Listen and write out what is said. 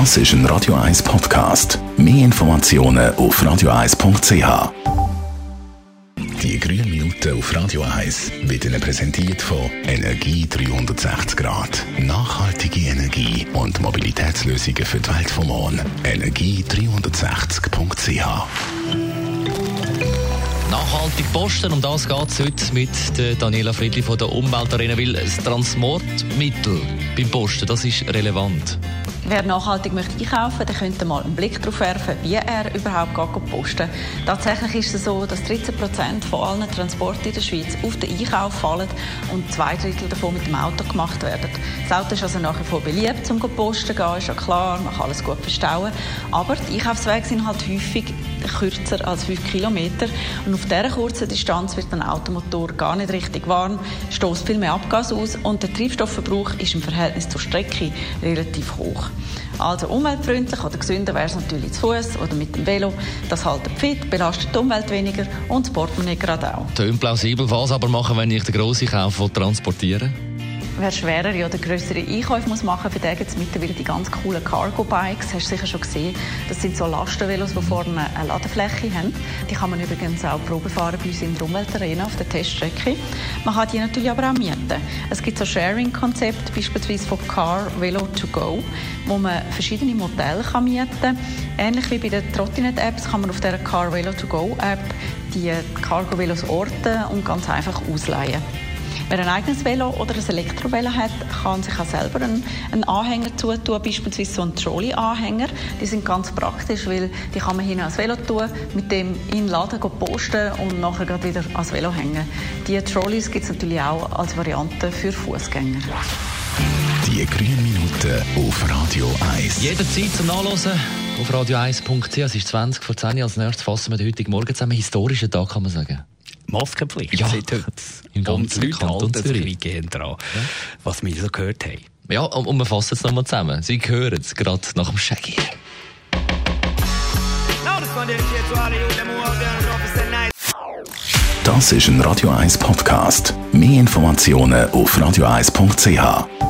Das ist ein Radio 1 Podcast. Mehr Informationen auf radio1.ch. Die grünen Minuten auf Radio 1 werden Ihnen präsentiert von Energie 360 Grad. Nachhaltige Energie und Mobilitätslösungen für die Welt vom Morgen. Energie360.ch Nachhaltig posten, um das geht es heute mit der Daniela Friedli von der Umweltarena, weil das Transportmittel beim Posten, das ist relevant. Wer nachhaltig möchte einkaufen, der könnte mal einen Blick darauf werfen, wie er überhaupt posten. Tatsächlich ist es so, dass 13 Prozent von allen Transporten in der Schweiz auf den Einkauf fallen und zwei Drittel davon mit dem Auto gemacht werden. Das Auto ist also nach wie vor beliebt, um zu posten gehen, ist ja klar, man kann alles gut verstauen. Aber die Einkaufswege sind halt häufig kürzer als 5 Kilometer. Und auf dieser kurzen Distanz wird ein Automotor gar nicht richtig warm, stößt viel mehr Abgas aus und der Treibstoffverbrauch ist im Verhältnis zur Strecke relativ hoch. Also umweltfreundlich oder gesünder wäre es natürlich zu Fuß oder mit dem Velo. Das hält fit, belastet die Umwelt weniger und das Portemonnaie gerade auch. Tönt plausibel, was aber machen, wenn ich den grossen Kauf transportieren Wer schwerere oder größere Einkäufe muss machen muss, für den gibt es mittlerweile die ganz coolen Cargo-Bikes. Hast du sicher schon gesehen. Das sind so Lastenvelos, die vorne eine Ladefläche haben. Die kann man übrigens auch Probe fahren bei uns in der Umweltarena auf der Teststrecke. Man kann die natürlich aber auch mieten. Es gibt so Sharing-Konzepte, beispielsweise von Car Velo to Go, wo man verschiedene Modelle kann mieten kann. Ähnlich wie bei den Trottinet-Apps kann man auf der Car Velo to Go App die Cargo-Velos orten und ganz einfach ausleihen. Wer ein eigenes Velo oder ein Elektrovelo hat, kann sich auch selber einen, einen Anhänger zutun, beispielsweise so einen Trolley-Anhänger. Die sind ganz praktisch, weil die kann man hin ans Velo tun, mit dem in den Laden posten und nachher wieder ans Velo hängen. Die Trolleys gibt es natürlich auch als Variante für Fußgänger. Die grünen Minuten auf Radio 1. Jederzeit zum Nachlesen auf radio1.ch. Es ist 20 vor 10 Als nächstes fassen wir den heutigen Morgen zusammen. Historischen Tag, kann man sagen. Maskenpflicht ja. seit heute. Im und die Leute halten sich gehen dran, ja. was wir so gehört haben. Ja, und, und wir fassen es nochmal zusammen. Sie hören es gerade nach dem Shaggy. Das ist ein Radio 1 Podcast. Mehr Informationen auf radio1.ch.